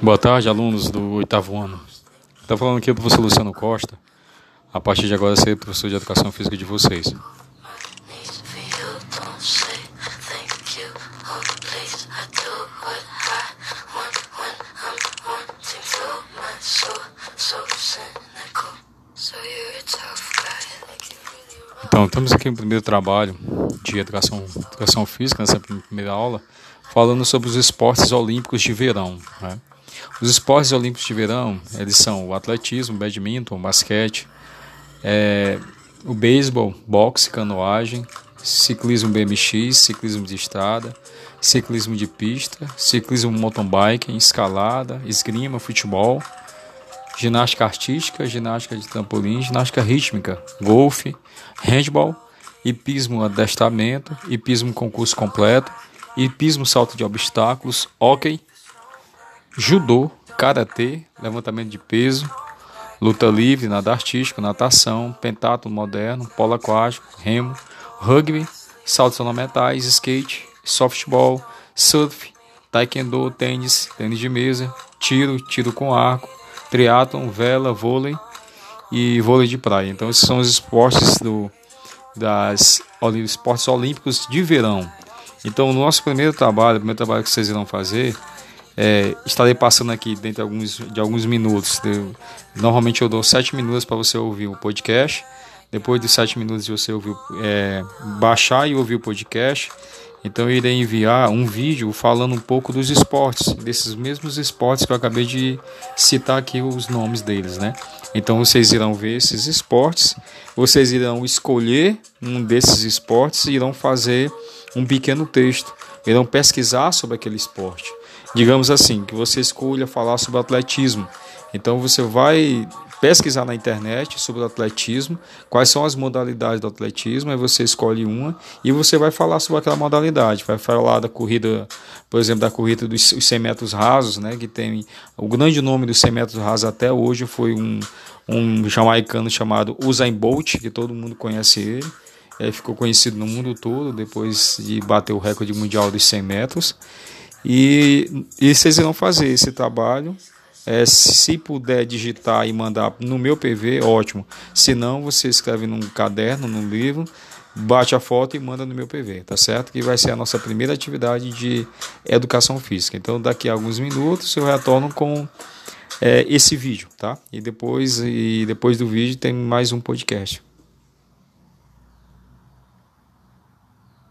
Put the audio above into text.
Boa tarde, alunos do oitavo ano. Está falando aqui o professor Luciano Costa. A partir de agora, serei professor de educação física de vocês. So cynical. Então, estamos aqui no primeiro trabalho de educação, educação física, nessa primeira aula, falando sobre os esportes olímpicos de verão. né? Os esportes olímpicos de verão, eles são o atletismo, o badminton, o basquete, é, o beisebol, boxe, canoagem, ciclismo BMX, ciclismo de estrada, ciclismo de pista, ciclismo mountain bike, escalada, esgrima, futebol, ginástica artística, ginástica de trampolim, ginástica rítmica, golfe, handball, hipismo adestramento, hipismo concurso completo, hipismo salto de obstáculos, hóquei, judô, karatê, levantamento de peso, luta livre, nada artístico, natação, pentatlo moderno, polo aquático, remo, rugby, saltos ornamentais, skate, softball, surf, taekwondo, tênis, tênis de mesa, tiro, tiro com arco, triatlon, vela, vôlei e vôlei de praia. Então esses são os esportes do das esportes olímpicos de verão. Então o nosso primeiro trabalho, o primeiro trabalho que vocês irão fazer é, estarei passando aqui dentro de alguns, de alguns minutos. Eu- normalmente eu dou sete minutos para você ouvir o podcast. Depois dos sete minutos você ouvir, é, baixar e ouvir o podcast, então eu irei enviar um vídeo falando um pouco dos esportes, desses mesmos esportes que eu acabei de citar aqui os nomes deles, né? Então vocês irão ver esses esportes, vocês irão escolher um desses esportes e irão fazer um pequeno texto, irão pesquisar sobre aquele esporte. Digamos assim, que você escolha falar sobre atletismo. Então você vai pesquisar na internet sobre o atletismo, quais são as modalidades do atletismo, aí você escolhe uma e você vai falar sobre aquela modalidade. Vai falar da corrida, por exemplo, da corrida dos os 100 metros rasos, né, que tem o grande nome dos 100 metros rasos até hoje foi um, um jamaicano chamado Usain Bolt, que todo mundo conhece ele. Ele ficou conhecido no mundo todo depois de bater o recorde mundial dos 100 metros. E, e vocês irão fazer esse trabalho. É, se puder digitar e mandar no meu PV, ótimo. Se não, você escreve num caderno, num livro, bate a foto e manda no meu PV, tá certo? Que vai ser a nossa primeira atividade de educação física. Então, daqui a alguns minutos eu retorno com é, esse vídeo, tá? E depois, e depois do vídeo tem mais um podcast.